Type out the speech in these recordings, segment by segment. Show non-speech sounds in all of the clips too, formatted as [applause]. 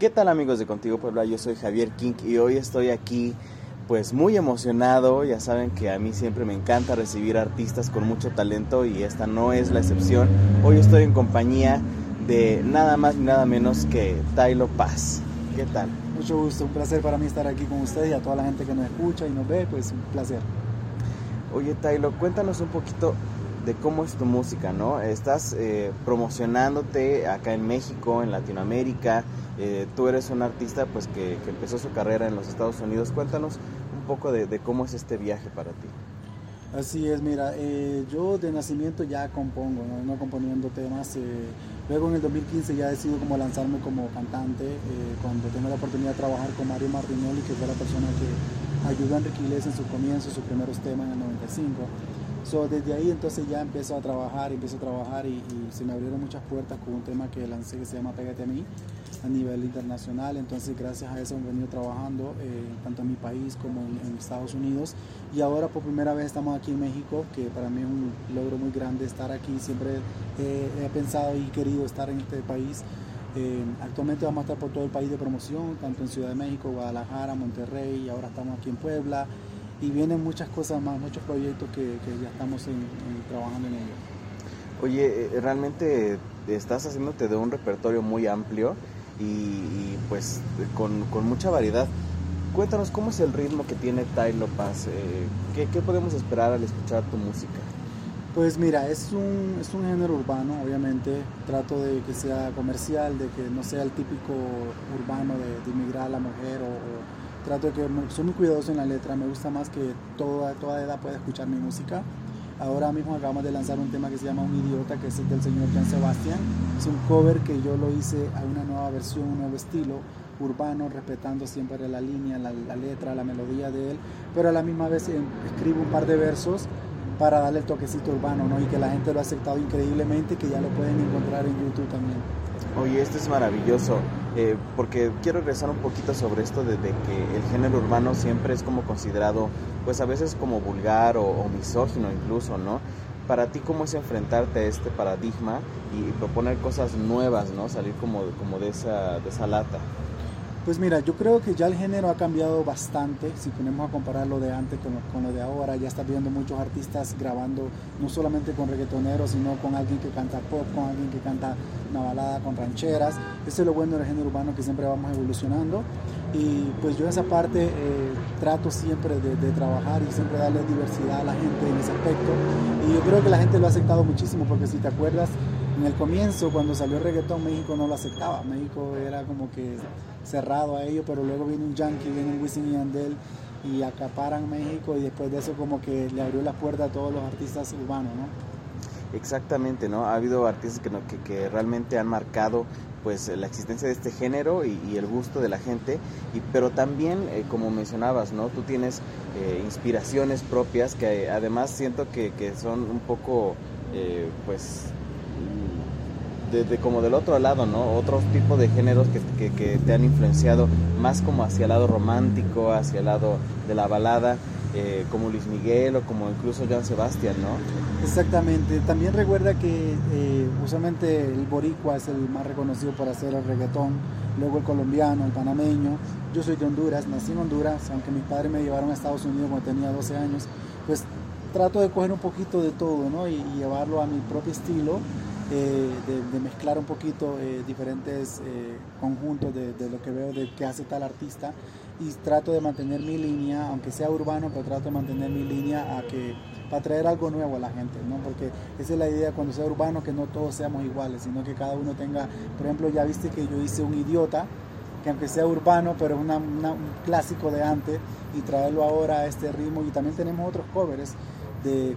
¿Qué tal amigos de Contigo Puebla? Yo soy Javier King y hoy estoy aquí pues muy emocionado. Ya saben que a mí siempre me encanta recibir artistas con mucho talento y esta no es la excepción. Hoy estoy en compañía de nada más ni nada menos que Tailo Paz. ¿Qué tal? Mucho gusto, un placer para mí estar aquí con ustedes y a toda la gente que nos escucha y nos ve, pues un placer. Oye Tailo, cuéntanos un poquito de cómo es tu música, ¿no? Estás eh, promocionándote acá en México, en Latinoamérica, eh, tú eres un artista pues que, empezó su carrera en los Estados Unidos, cuéntanos un poco de, cómo es este viaje para ti. Así es, mira, eh, yo de nacimiento ya compongo, no, componiendo temas. luego en el 2015 ya decido como lanzarme como cantante, cuando tengo la oportunidad de trabajar con Mario Martinelli, que fue la persona que ayudó a Enrique Iglesias en su comienzo, sus primeros temas en el 95. So, desde ahí entonces ya empiezo a trabajar, empiezo a trabajar y, se me abrieron muchas puertas con un tema que lancé que se llama Pégate a mí a nivel internacional. Entonces gracias a eso hemos venido trabajando eh, tanto en mi país como en, Estados Unidos. Y ahora por primera vez estamos aquí en México, que para mí es un logro muy grande estar aquí. Siempre he pensado y querido estar en este país. Eh, actualmente vamos a estar por todo el país de promoción, tanto en Ciudad de México, Guadalajara, Monterrey, y ahora estamos aquí en Puebla y vienen muchas cosas más, muchos proyectos que, ya estamos trabajando en ellos. Oye, eh, realmente estás haciéndote de un repertorio muy amplio y, pues con, mucha variedad. Cuéntanos cómo es el ritmo que tiene Tylo Paz, eh, ¿qué, podemos esperar al escuchar tu música? Pues mira, es un, es un género urbano, obviamente. Trato de que sea comercial, de que no sea el típico urbano de, inmigrar a la mujer o trato de que soy muy cuidadoso en la letra, me gusta más que toda, toda edad pueda escuchar mi música. Ahora mismo acabamos de lanzar un tema que se llama Un Idiota, que es el del señor Jan Sebastián. Es un cover que yo lo hice a una nueva versión, un nuevo estilo urbano, respetando siempre la línea, la, letra, la melodía de él, pero a la misma vez eh, escribo un par de versos para darle el toquecito urbano, ¿no? Y que la gente lo ha aceptado increíblemente, que ya lo pueden encontrar en YouTube también. Oye, esto es maravilloso, eh, porque quiero regresar un poquito sobre esto de, que el género urbano siempre es como considerado, pues a veces como vulgar o, misógino incluso, ¿no? Para ti, ¿cómo es enfrentarte a este paradigma y, proponer cosas nuevas, ¿no? Salir como, como de, esa, de esa lata. Pues mira, yo creo que ya el género ha cambiado bastante, si ponemos a comparar lo de antes con lo, de ahora, ya está viendo muchos artistas grabando no solamente con reggaetoneros, sino con alguien que canta pop, con alguien que canta una balada con rancheras. Ese es lo bueno del género urbano que siempre vamos evolucionando y pues yo esa parte eh, trato siempre de, de, trabajar y siempre darle diversidad a la gente en ese aspecto y yo creo que la gente lo ha aceptado muchísimo porque si te acuerdas en el comienzo, cuando salió el reggaetón, México no lo aceptaba. México era como que cerrado a ello, pero luego viene un Yankee, viene un Wisin y Andel y acaparan México y después de eso como que le abrió la puerta a todos los artistas urbanos, ¿no? Exactamente, ¿no? Ha habido artistas que, que, realmente han marcado pues la existencia de este género y, el gusto de la gente, y, pero también, eh, como mencionabas, ¿no? Tú tienes eh, inspiraciones propias que además siento que, que son un poco, eh, pues, de, como del otro lado, ¿no? Otros tipos de géneros que, que, te han influenciado más como hacia el lado romántico, hacia el lado de la balada, eh, como Luis Miguel o como incluso Joan Sebastián, ¿no? Exactamente. También recuerda que eh, usualmente el boricua es el más reconocido por hacer el reggaetón, luego el colombiano, el panameño. Yo soy de Honduras, nací en Honduras, aunque mis padres me llevaron a Estados Unidos cuando tenía 12 años, pues trato de coger un poquito de todo, ¿no? y llevarlo a mi propio estilo eh, de, mezclar un poquito eh, diferentes eh, conjuntos de, lo que veo de que hace tal artista y trato de mantener mi línea, aunque sea urbano, pero trato de mantener mi línea a que para traer algo nuevo a la gente, ¿no? Porque esa es la idea cuando sea urbano, que no todos seamos iguales, sino que cada uno tenga, por ejemplo, ya viste que yo hice un idiota, que aunque sea urbano, pero es un clásico de antes, y traerlo ahora a este ritmo, y también tenemos otros covers de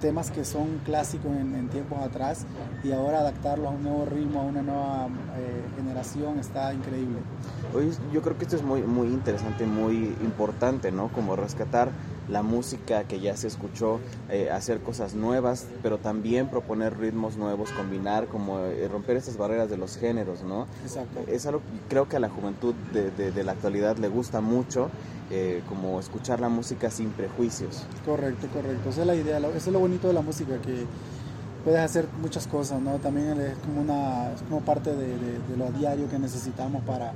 temas que son clásicos en, tiempos atrás y ahora adaptarlos a un nuevo ritmo, a una nueva eh, generación está increíble. Hoy yo creo que esto es muy, muy interesante, muy importante, ¿no? Como rescatar la música que ya se escuchó, eh, hacer cosas nuevas, pero también proponer ritmos nuevos, combinar, como eh, romper esas barreras de los géneros, ¿no? Exacto. Es algo que creo que a la juventud de, de, la actualidad le gusta mucho, eh, como escuchar la música sin prejuicios. Correcto, correcto. Esa es la idea, eso es lo bonito de la música, que puedes hacer muchas cosas, ¿no? También es como, una, es como parte de, de, lo diario que necesitamos para...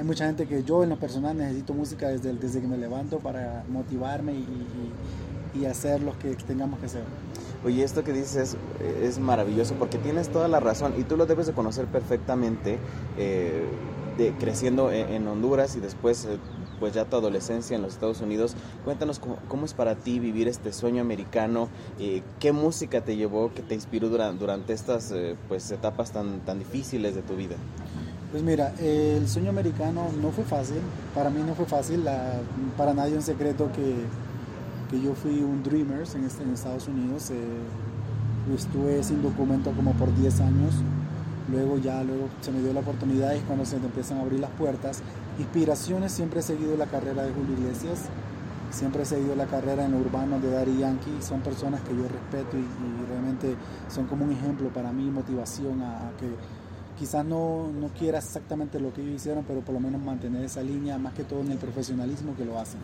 Hay mucha gente que yo en lo personal necesito música desde, desde que me levanto para motivarme y, y, hacer lo que tengamos que hacer. Oye, esto que dices es, maravilloso porque tienes toda la razón y tú lo debes de conocer perfectamente. Eh, de, creciendo en, Honduras y después eh, pues ya tu adolescencia en los Estados Unidos. Cuéntanos cómo, es para ti vivir este sueño americano, eh, qué música te llevó, que te inspiró durante, durante estas eh, pues etapas tan, tan difíciles de tu vida. Pues mira, el sueño americano no fue fácil, para mí no fue fácil, para nadie un secreto que, que yo fui un Dreamers en, este, Estados Unidos, estuve sin documento como por 10 años, luego ya luego se me dio la oportunidad y cuando se empiezan a abrir las puertas. Inspiraciones, siempre he seguido la carrera de Julio Iglesias, siempre he seguido la carrera en lo de Daddy Yankee, son personas que yo respeto y, realmente son como un ejemplo para mí, motivación a, que quizás no, no quiera exactamente lo que ellos hicieron, pero por lo menos mantener esa línea, más que todo en el profesionalismo que lo hacen.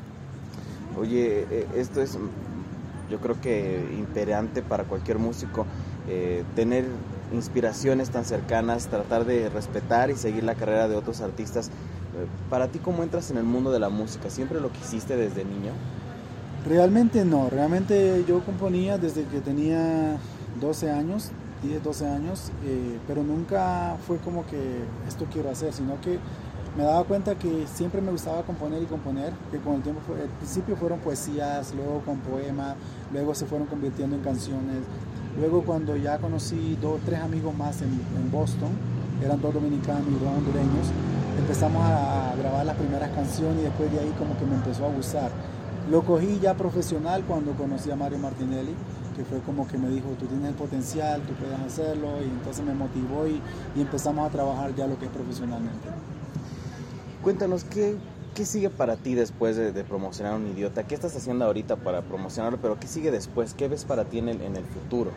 Oye, eh, esto es yo creo que imperante para cualquier músico, eh, tener inspiraciones tan cercanas, tratar de respetar y seguir la carrera de otros artistas. Eh, para ti, ¿cómo entras en el mundo de la música? ¿Siempre lo quisiste desde niño? Realmente no, realmente yo componía desde que tenía 12 años, 10, 12 años, eh, pero nunca fue como que esto quiero hacer, sino que me daba cuenta que siempre me gustaba componer y componer, que con el tiempo, fue, al principio fueron poesías, luego con poemas, luego se fueron convirtiendo en canciones, Luego cuando ya conocí dos, tres amigos más en, Boston, eran dos dominicanos y dos hondureños, empezamos a, grabar las primeras canciones y después de ahí como que me empezó a gustar. Lo cogí ya profesional cuando conocí a Mario Martinelli, que fue como que me dijo, tú tienes el potencial, tú puedes hacerlo, y entonces me motivó y, empezamos a trabajar ya lo que es profesionalmente. Cuéntanos, ¿qué, ¿qué sigue para ti después de, promocionar a un idiota? ¿Qué estás haciendo ahorita para promocionarlo? Pero ¿qué sigue después? ¿Qué ves para ti en el, en el futuro?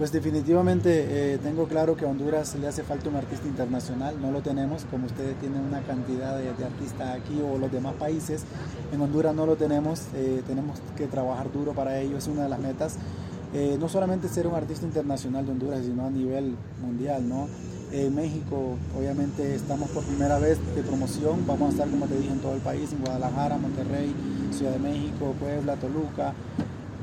Pues definitivamente eh, tengo claro que a Honduras le hace falta un artista internacional, no lo tenemos, como ustedes tienen una cantidad de, artistas aquí o los demás países, en Honduras no lo tenemos, eh, tenemos que trabajar duro para ello, es una de las metas. Eh, no solamente ser un artista internacional de Honduras, sino a nivel mundial, ¿no? En México, obviamente, estamos por primera vez de promoción. Vamos a estar, como te dije, en todo el país, en Guadalajara, Monterrey, Ciudad de México, Puebla, Toluca.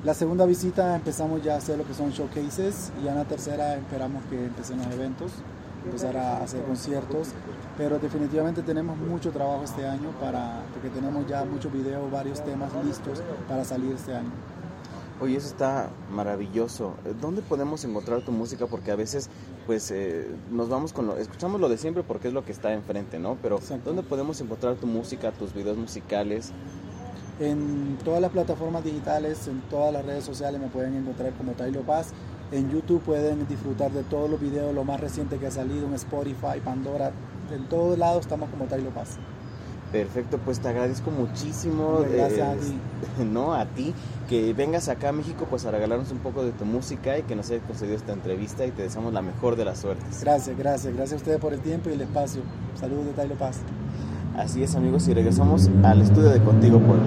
La segunda visita empezamos ya a hacer lo que son showcases y ya en la tercera esperamos que empiecen los eventos, empezar a hacer conciertos. Pero definitivamente tenemos mucho trabajo este año para, porque tenemos ya muchos videos, varios temas listos para salir este año. Oye, eso está maravilloso. ¿Dónde podemos encontrar tu música? Porque a veces, pues, eh, nos vamos con lo, escuchamos lo de siempre porque es lo que está enfrente, ¿no? Pero ¿dónde podemos encontrar tu música, tus videos musicales? En todas las plataformas digitales, en todas las redes sociales me pueden encontrar como Taylor Paz. En YouTube pueden disfrutar de todos los videos, lo más reciente que ha salido en Spotify, Pandora. En todos lados estamos como Taylor Paz. Perfecto, pues te agradezco muchísimo. Gracias a ti. [laughs] No, a ti, que vengas acá a México pues a regalarnos un poco de tu música y que nos hayas concedido esta entrevista y te deseamos la mejor de las suertes. Gracias, gracias, gracias a ustedes por el tiempo y el espacio. Saludos de Tailo Paz. Así es amigos y regresamos al estudio de Contigo Puebla.